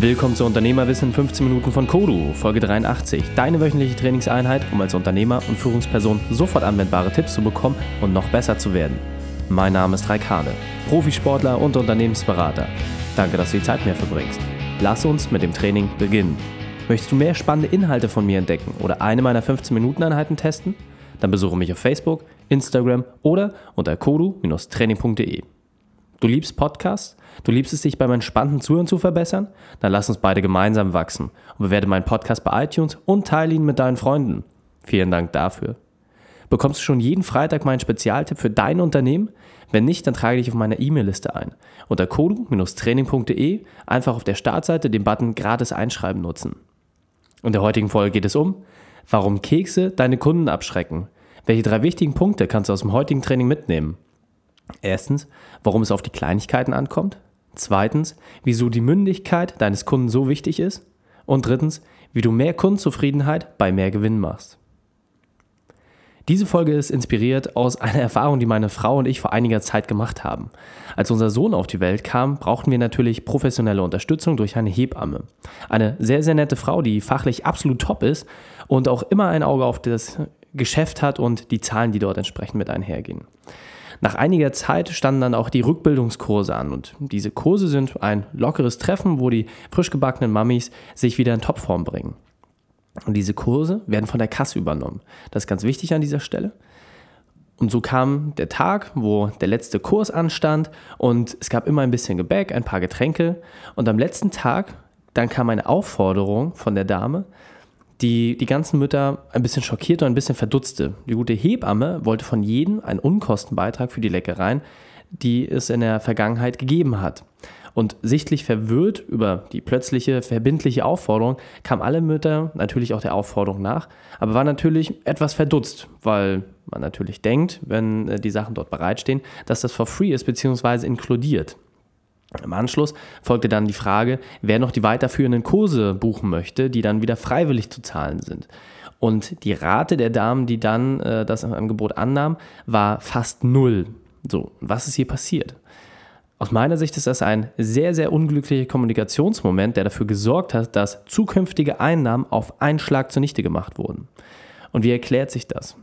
Willkommen zu Unternehmerwissen in 15 Minuten von Kodu, Folge 83. Deine wöchentliche Trainingseinheit, um als Unternehmer und Führungsperson sofort anwendbare Tipps zu bekommen und noch besser zu werden. Mein Name ist Raikane, Profisportler und Unternehmensberater. Danke, dass du die Zeit mir verbringst. Lass uns mit dem Training beginnen. Möchtest du mehr spannende Inhalte von mir entdecken oder eine meiner 15-Minuten-Einheiten testen? Dann besuche mich auf Facebook, Instagram oder unter kodu-training.de. Du liebst Podcasts? Du liebst es, dich beim entspannten Zuhören zu verbessern? Dann lass uns beide gemeinsam wachsen und bewerte meinen Podcast bei iTunes und teile ihn mit deinen Freunden. Vielen Dank dafür. Bekommst du schon jeden Freitag meinen Spezialtipp für dein Unternehmen? Wenn nicht, dann trage dich auf meiner E-Mail-Liste ein. Unter kodu-training.de einfach auf der Startseite den Button gratis einschreiben nutzen. In der heutigen Folge geht es um, warum Kekse deine Kunden abschrecken. Welche drei wichtigen Punkte kannst du aus dem heutigen Training mitnehmen? Erstens, warum es auf die Kleinigkeiten ankommt. Zweitens, wieso die Mündigkeit deines Kunden so wichtig ist. Und drittens, wie du mehr Kundenzufriedenheit bei mehr Gewinn machst. Diese Folge ist inspiriert aus einer Erfahrung, die meine Frau und ich vor einiger Zeit gemacht haben. Als unser Sohn auf die Welt kam, brauchten wir natürlich professionelle Unterstützung durch eine Hebamme. Eine sehr, sehr nette Frau, die fachlich absolut top ist und auch immer ein Auge auf das Geschäft hat und die Zahlen, die dort entsprechend mit einhergehen. Nach einiger Zeit standen dann auch die Rückbildungskurse an und diese Kurse sind ein lockeres Treffen, wo die frisch gebackenen Mammis sich wieder in Topform bringen. Und diese Kurse werden von der Kasse übernommen. Das ist ganz wichtig an dieser Stelle. Und so kam der Tag, wo der letzte Kurs anstand und es gab immer ein bisschen Gebäck, ein paar Getränke. Und am letzten Tag, dann kam eine Aufforderung von der Dame, die die ganzen Mütter ein bisschen schockiert und ein bisschen verdutzte. Die gute Hebamme wollte von jedem einen Unkostenbeitrag für die Leckereien, die es in der Vergangenheit gegeben hat. Und sichtlich verwirrt über die plötzliche verbindliche Aufforderung kamen alle Mütter natürlich auch der Aufforderung nach, aber war natürlich etwas verdutzt, weil man natürlich denkt, wenn äh, die Sachen dort bereitstehen, dass das for free ist bzw. inkludiert. Im Anschluss folgte dann die Frage, wer noch die weiterführenden Kurse buchen möchte, die dann wieder freiwillig zu zahlen sind. Und die Rate der Damen, die dann äh, das Angebot annahmen, war fast null. So, was ist hier passiert? Aus meiner Sicht ist das ein sehr, sehr unglücklicher Kommunikationsmoment, der dafür gesorgt hat, dass zukünftige Einnahmen auf einen Schlag zunichte gemacht wurden. Und wie erklärt sich das?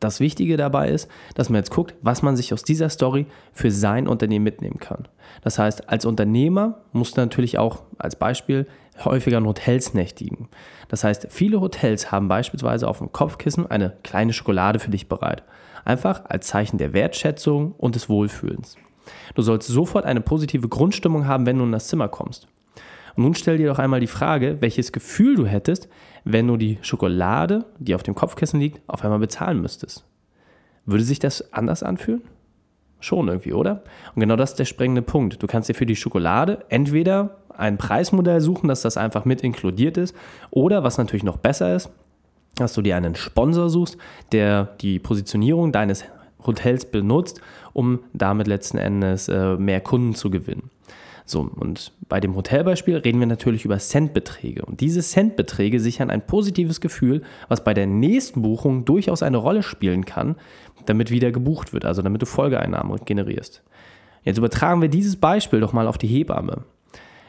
Das Wichtige dabei ist, dass man jetzt guckt, was man sich aus dieser Story für sein Unternehmen mitnehmen kann. Das heißt, als Unternehmer musst du natürlich auch als Beispiel häufiger in Hotels nächtigen. Das heißt, viele Hotels haben beispielsweise auf dem Kopfkissen eine kleine Schokolade für dich bereit. Einfach als Zeichen der Wertschätzung und des Wohlfühlens. Du sollst sofort eine positive Grundstimmung haben, wenn du in das Zimmer kommst. Und nun stell dir doch einmal die Frage, welches Gefühl du hättest, wenn du die Schokolade, die auf dem Kopfkissen liegt, auf einmal bezahlen müsstest. Würde sich das anders anfühlen? Schon irgendwie, oder? Und genau das ist der springende Punkt. Du kannst dir für die Schokolade entweder ein Preismodell suchen, dass das einfach mit inkludiert ist, oder was natürlich noch besser ist, dass du dir einen Sponsor suchst, der die Positionierung deines Hotels benutzt, um damit letzten Endes äh, mehr Kunden zu gewinnen. So, und bei dem Hotelbeispiel reden wir natürlich über Centbeträge. Und diese Centbeträge sichern ein positives Gefühl, was bei der nächsten Buchung durchaus eine Rolle spielen kann, damit wieder gebucht wird, also damit du Folgeeinnahmen generierst. Jetzt übertragen wir dieses Beispiel doch mal auf die Hebamme.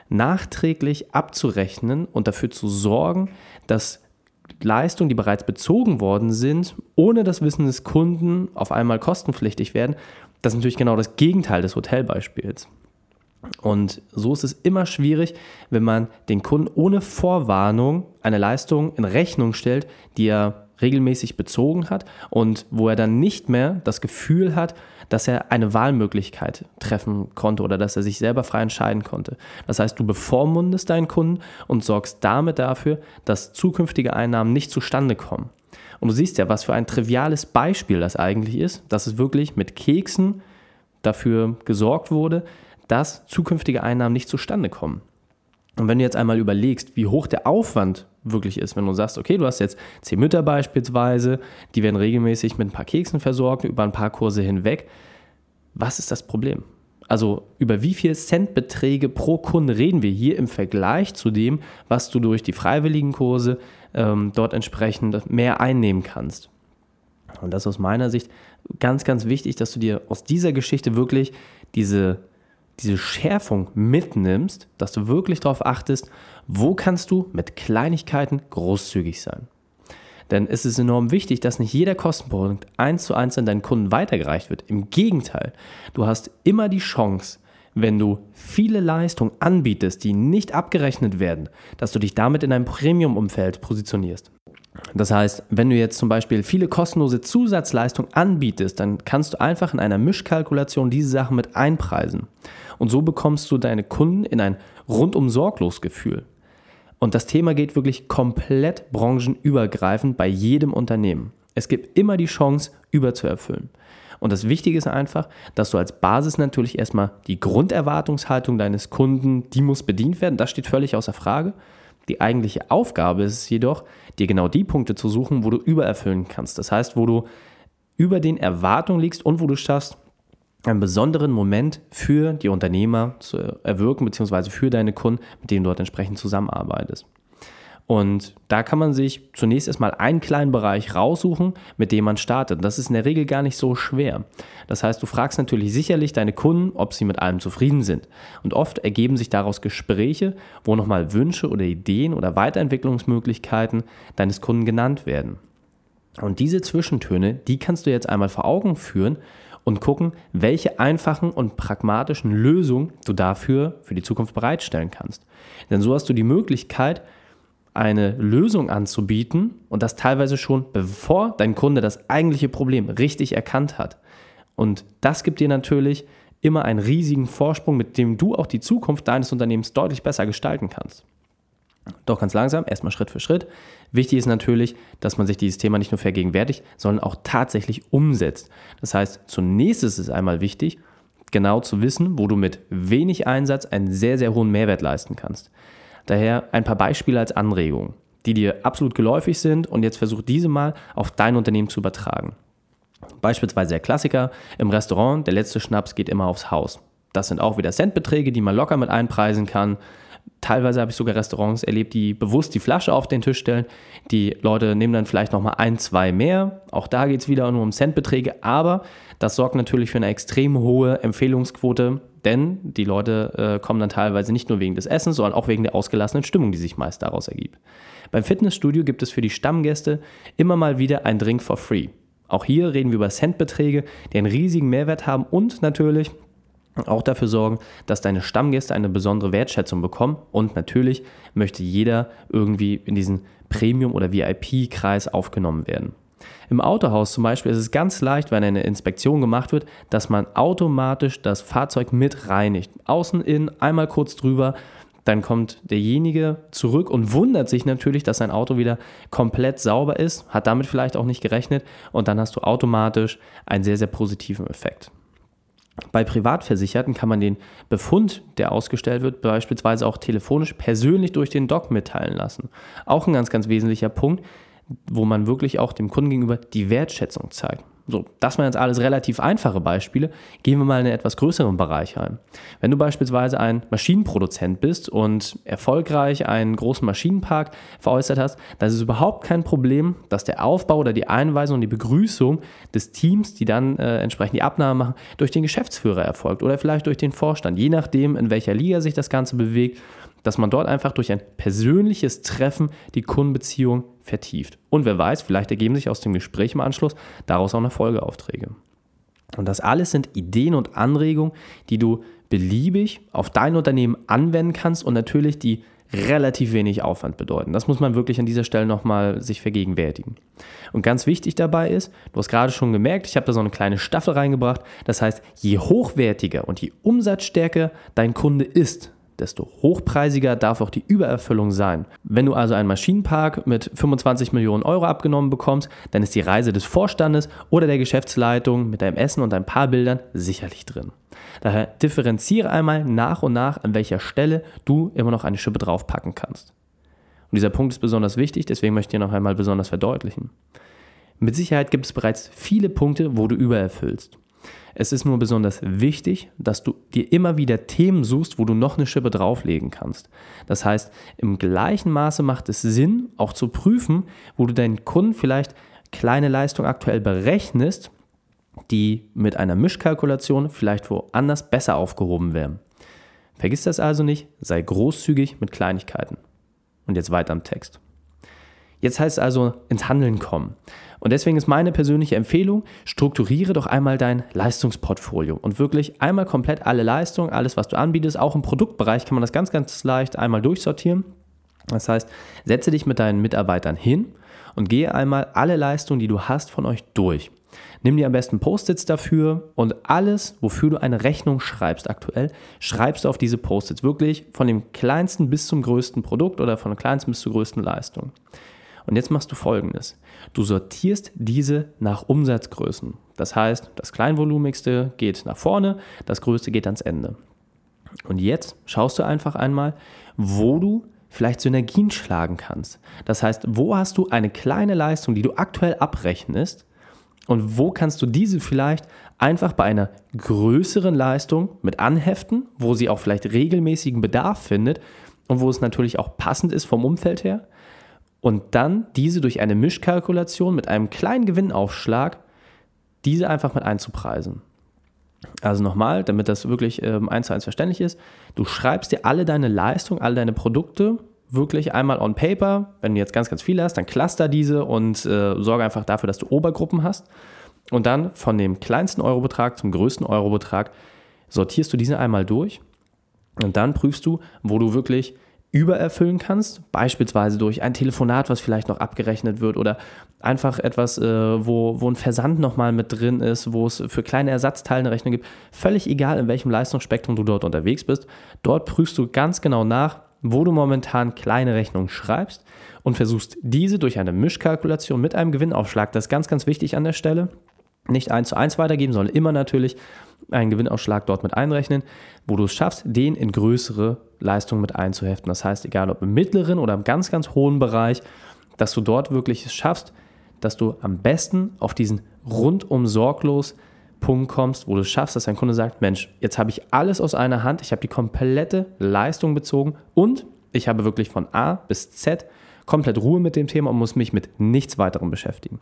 Nachträglich abzurechnen und dafür zu sorgen, dass Leistungen, die bereits bezogen worden sind, ohne das Wissen des Kunden auf einmal kostenpflichtig werden, das ist natürlich genau das Gegenteil des Hotelbeispiels. Und so ist es immer schwierig, wenn man den Kunden ohne Vorwarnung eine Leistung in Rechnung stellt, die er regelmäßig bezogen hat und wo er dann nicht mehr das Gefühl hat, dass er eine Wahlmöglichkeit treffen konnte oder dass er sich selber frei entscheiden konnte. Das heißt, du bevormundest deinen Kunden und sorgst damit dafür, dass zukünftige Einnahmen nicht zustande kommen. Und du siehst ja, was für ein triviales Beispiel das eigentlich ist, dass es wirklich mit Keksen dafür gesorgt wurde, dass zukünftige Einnahmen nicht zustande kommen. Und wenn du jetzt einmal überlegst, wie hoch der Aufwand wirklich ist, wenn du sagst, okay, du hast jetzt zehn Mütter beispielsweise, die werden regelmäßig mit ein paar Keksen versorgt, über ein paar Kurse hinweg, was ist das Problem? Also über wie viel Centbeträge pro Kunde reden wir hier im Vergleich zu dem, was du durch die freiwilligen Kurse ähm, dort entsprechend mehr einnehmen kannst. Und das ist aus meiner Sicht ganz, ganz wichtig, dass du dir aus dieser Geschichte wirklich diese diese Schärfung mitnimmst, dass du wirklich darauf achtest, wo kannst du mit Kleinigkeiten großzügig sein. Denn es ist enorm wichtig, dass nicht jeder Kostenpunkt eins zu eins an deinen Kunden weitergereicht wird. Im Gegenteil, du hast immer die Chance, wenn du viele Leistungen anbietest, die nicht abgerechnet werden, dass du dich damit in einem Premium-Umfeld positionierst. Das heißt, wenn du jetzt zum Beispiel viele kostenlose Zusatzleistungen anbietest, dann kannst du einfach in einer Mischkalkulation diese Sachen mit einpreisen. Und so bekommst du deine Kunden in ein rundum sorglos Gefühl. Und das Thema geht wirklich komplett branchenübergreifend bei jedem Unternehmen. Es gibt immer die Chance, überzuerfüllen. Und das Wichtige ist einfach, dass du als Basis natürlich erstmal die Grunderwartungshaltung deines Kunden, die muss bedient werden. Das steht völlig außer Frage. Die eigentliche Aufgabe ist es jedoch, dir genau die Punkte zu suchen, wo du übererfüllen kannst. Das heißt, wo du über den Erwartungen liegst und wo du schaffst, einen besonderen Moment für die Unternehmer zu erwirken, beziehungsweise für deine Kunden, mit denen du dort entsprechend zusammenarbeitest. Und da kann man sich zunächst erstmal einen kleinen Bereich raussuchen, mit dem man startet. Das ist in der Regel gar nicht so schwer. Das heißt, du fragst natürlich sicherlich deine Kunden, ob sie mit allem zufrieden sind. Und oft ergeben sich daraus Gespräche, wo nochmal Wünsche oder Ideen oder Weiterentwicklungsmöglichkeiten deines Kunden genannt werden. Und diese Zwischentöne, die kannst du jetzt einmal vor Augen führen und gucken, welche einfachen und pragmatischen Lösungen du dafür für die Zukunft bereitstellen kannst. Denn so hast du die Möglichkeit, eine Lösung anzubieten und das teilweise schon bevor dein Kunde das eigentliche Problem richtig erkannt hat. Und das gibt dir natürlich immer einen riesigen Vorsprung, mit dem du auch die Zukunft deines Unternehmens deutlich besser gestalten kannst. Doch ganz langsam, erstmal Schritt für Schritt. Wichtig ist natürlich, dass man sich dieses Thema nicht nur vergegenwärtigt, sondern auch tatsächlich umsetzt. Das heißt, zunächst ist es einmal wichtig, genau zu wissen, wo du mit wenig Einsatz einen sehr, sehr hohen Mehrwert leisten kannst. Daher ein paar Beispiele als Anregung, die dir absolut geläufig sind und jetzt versuch diese mal auf dein Unternehmen zu übertragen. Beispielsweise der Klassiker im Restaurant, der letzte Schnaps geht immer aufs Haus. Das sind auch wieder Centbeträge, die man locker mit einpreisen kann. Teilweise habe ich sogar Restaurants erlebt, die bewusst die Flasche auf den Tisch stellen. Die Leute nehmen dann vielleicht nochmal ein, zwei mehr. Auch da geht es wieder nur um Centbeträge, aber das sorgt natürlich für eine extrem hohe Empfehlungsquote, denn die Leute äh, kommen dann teilweise nicht nur wegen des Essens, sondern auch wegen der ausgelassenen Stimmung, die sich meist daraus ergibt. Beim Fitnessstudio gibt es für die Stammgäste immer mal wieder ein Drink for free. Auch hier reden wir über Centbeträge, die einen riesigen Mehrwert haben und natürlich auch dafür sorgen, dass deine Stammgäste eine besondere Wertschätzung bekommen. Und natürlich möchte jeder irgendwie in diesen Premium- oder VIP-Kreis aufgenommen werden. Im Autohaus zum Beispiel ist es ganz leicht, wenn eine Inspektion gemacht wird, dass man automatisch das Fahrzeug mit reinigt. Außen, innen, einmal kurz drüber. Dann kommt derjenige zurück und wundert sich natürlich, dass sein Auto wieder komplett sauber ist, hat damit vielleicht auch nicht gerechnet und dann hast du automatisch einen sehr, sehr positiven Effekt. Bei Privatversicherten kann man den Befund, der ausgestellt wird, beispielsweise auch telefonisch persönlich durch den Doc mitteilen lassen. Auch ein ganz, ganz wesentlicher Punkt, wo man wirklich auch dem Kunden gegenüber die Wertschätzung zeigt. So, das waren jetzt alles relativ einfache Beispiele. Gehen wir mal in einen etwas größeren Bereich ein. Wenn du beispielsweise ein Maschinenproduzent bist und erfolgreich einen großen Maschinenpark veräußert hast, dann ist es überhaupt kein Problem, dass der Aufbau oder die Einweisung und die Begrüßung des Teams, die dann äh, entsprechend die Abnahme machen, durch den Geschäftsführer erfolgt oder vielleicht durch den Vorstand, je nachdem, in welcher Liga sich das Ganze bewegt dass man dort einfach durch ein persönliches Treffen die Kundenbeziehung vertieft. Und wer weiß, vielleicht ergeben sich aus dem Gespräch im Anschluss daraus auch noch Folgeaufträge. Und das alles sind Ideen und Anregungen, die du beliebig auf dein Unternehmen anwenden kannst und natürlich die relativ wenig Aufwand bedeuten. Das muss man wirklich an dieser Stelle nochmal sich vergegenwärtigen. Und ganz wichtig dabei ist, du hast gerade schon gemerkt, ich habe da so eine kleine Staffel reingebracht. Das heißt, je hochwertiger und je umsatzstärker dein Kunde ist, desto hochpreisiger darf auch die Übererfüllung sein. Wenn du also einen Maschinenpark mit 25 Millionen Euro abgenommen bekommst, dann ist die Reise des Vorstandes oder der Geschäftsleitung mit deinem Essen und ein paar Bildern sicherlich drin. Daher differenziere einmal nach und nach, an welcher Stelle du immer noch eine Schippe draufpacken kannst. Und dieser Punkt ist besonders wichtig, deswegen möchte ich dir noch einmal besonders verdeutlichen. Mit Sicherheit gibt es bereits viele Punkte, wo du übererfüllst. Es ist nur besonders wichtig, dass du dir immer wieder Themen suchst, wo du noch eine Schippe drauflegen kannst. Das heißt, im gleichen Maße macht es Sinn, auch zu prüfen, wo du deinen Kunden vielleicht kleine Leistung aktuell berechnest, die mit einer Mischkalkulation vielleicht woanders besser aufgehoben wären. Vergiss das also nicht, sei großzügig mit Kleinigkeiten. Und jetzt weiter am Text. Jetzt heißt es also ins Handeln kommen. Und deswegen ist meine persönliche Empfehlung, strukturiere doch einmal dein Leistungsportfolio und wirklich einmal komplett alle Leistungen, alles, was du anbietest. Auch im Produktbereich kann man das ganz, ganz leicht einmal durchsortieren. Das heißt, setze dich mit deinen Mitarbeitern hin und gehe einmal alle Leistungen, die du hast, von euch durch. Nimm dir am besten Post-its dafür und alles, wofür du eine Rechnung schreibst aktuell, schreibst du auf diese Post-its. Wirklich von dem kleinsten bis zum größten Produkt oder von der kleinsten bis zur größten Leistung. Und jetzt machst du folgendes. Du sortierst diese nach Umsatzgrößen. Das heißt, das kleinvolumigste geht nach vorne, das größte geht ans Ende. Und jetzt schaust du einfach einmal, wo du vielleicht Synergien schlagen kannst. Das heißt, wo hast du eine kleine Leistung, die du aktuell abrechnest und wo kannst du diese vielleicht einfach bei einer größeren Leistung mit anheften, wo sie auch vielleicht regelmäßigen Bedarf findet und wo es natürlich auch passend ist vom Umfeld her und dann diese durch eine Mischkalkulation mit einem kleinen Gewinnaufschlag, diese einfach mit einzupreisen. Also nochmal, damit das wirklich ähm, eins zu eins verständlich ist, du schreibst dir alle deine Leistungen, alle deine Produkte wirklich einmal on paper. Wenn du jetzt ganz, ganz viele hast, dann cluster diese und äh, sorge einfach dafür, dass du Obergruppen hast. Und dann von dem kleinsten Eurobetrag zum größten Eurobetrag sortierst du diese einmal durch und dann prüfst du, wo du wirklich übererfüllen kannst, beispielsweise durch ein Telefonat, was vielleicht noch abgerechnet wird oder einfach etwas, äh, wo, wo ein Versand nochmal mit drin ist, wo es für kleine Ersatzteile eine Rechnung gibt. Völlig egal, in welchem Leistungsspektrum du dort unterwegs bist. Dort prüfst du ganz genau nach, wo du momentan kleine Rechnungen schreibst und versuchst diese durch eine Mischkalkulation mit einem Gewinnaufschlag, das ist ganz, ganz wichtig an der Stelle, nicht eins zu eins weitergeben, sondern immer natürlich einen Gewinnausschlag dort mit einrechnen, wo du es schaffst, den in größere Leistungen mit einzuheften. Das heißt, egal ob im mittleren oder im ganz, ganz hohen Bereich, dass du dort wirklich es schaffst, dass du am besten auf diesen rundum sorglos Punkt kommst, wo du es schaffst, dass dein Kunde sagt, Mensch, jetzt habe ich alles aus einer Hand, ich habe die komplette Leistung bezogen und ich habe wirklich von A bis Z komplett Ruhe mit dem Thema und muss mich mit nichts weiterem beschäftigen.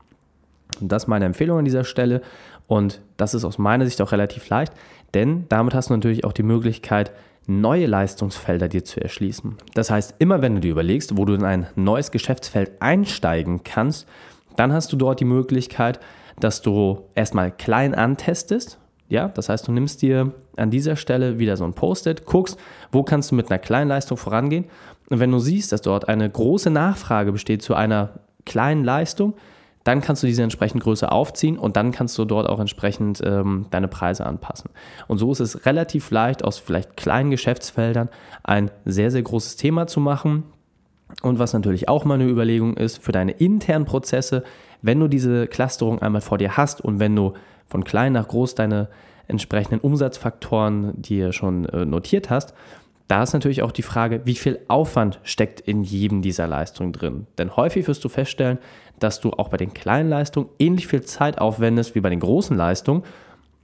Das ist meine Empfehlung an dieser Stelle. Und das ist aus meiner Sicht auch relativ leicht, denn damit hast du natürlich auch die Möglichkeit, neue Leistungsfelder dir zu erschließen. Das heißt, immer wenn du dir überlegst, wo du in ein neues Geschäftsfeld einsteigen kannst, dann hast du dort die Möglichkeit, dass du erstmal klein antestest. Ja, das heißt, du nimmst dir an dieser Stelle wieder so ein Post-it, guckst, wo kannst du mit einer kleinen Leistung vorangehen. Und wenn du siehst, dass dort eine große Nachfrage besteht zu einer kleinen Leistung, dann kannst du diese entsprechend größer aufziehen und dann kannst du dort auch entsprechend ähm, deine Preise anpassen. Und so ist es relativ leicht, aus vielleicht kleinen Geschäftsfeldern ein sehr, sehr großes Thema zu machen. Und was natürlich auch mal eine Überlegung ist für deine internen Prozesse, wenn du diese Clusterung einmal vor dir hast und wenn du von klein nach groß deine entsprechenden Umsatzfaktoren dir schon äh, notiert hast, da ist natürlich auch die Frage, wie viel Aufwand steckt in jedem dieser Leistungen drin. Denn häufig wirst du feststellen, dass du auch bei den kleinen Leistungen ähnlich viel Zeit aufwendest wie bei den großen Leistungen.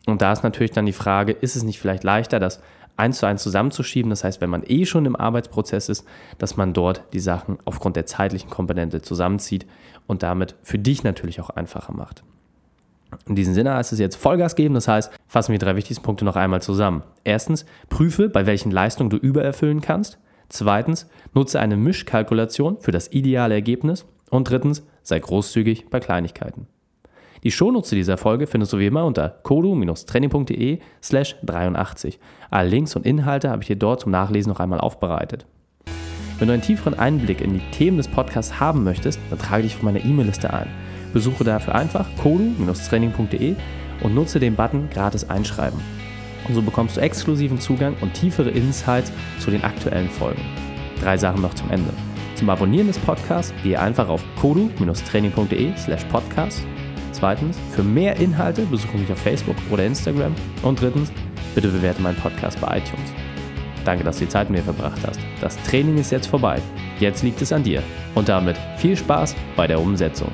Und da ist natürlich dann die Frage, ist es nicht vielleicht leichter, das eins zu eins zusammenzuschieben? Das heißt, wenn man eh schon im Arbeitsprozess ist, dass man dort die Sachen aufgrund der zeitlichen Komponente zusammenzieht und damit für dich natürlich auch einfacher macht. In diesem Sinne heißt es jetzt Vollgas geben, das heißt, fassen wir die drei wichtigsten Punkte noch einmal zusammen. Erstens, prüfe, bei welchen Leistungen du übererfüllen kannst. Zweitens, nutze eine Mischkalkulation für das ideale Ergebnis. Und drittens, sei großzügig bei Kleinigkeiten. Die Shownotes dieser Folge findest du wie immer unter kodu-training.de slash 83. Alle Links und Inhalte habe ich dir dort zum Nachlesen noch einmal aufbereitet. Wenn du einen tieferen Einblick in die Themen des Podcasts haben möchtest, dann trage dich auf meiner E-Mail-Liste ein. Besuche dafür einfach kodu-training.de und nutze den Button gratis einschreiben. Und so bekommst du exklusiven Zugang und tiefere Insights zu den aktuellen Folgen. Drei Sachen noch zum Ende. Zum Abonnieren des Podcasts gehe einfach auf kodu-training.de slash podcast. Zweitens, für mehr Inhalte besuche mich auf Facebook oder Instagram. Und drittens, bitte bewerte meinen Podcast bei iTunes. Danke, dass du die Zeit mit mir verbracht hast. Das Training ist jetzt vorbei. Jetzt liegt es an dir. Und damit viel Spaß bei der Umsetzung.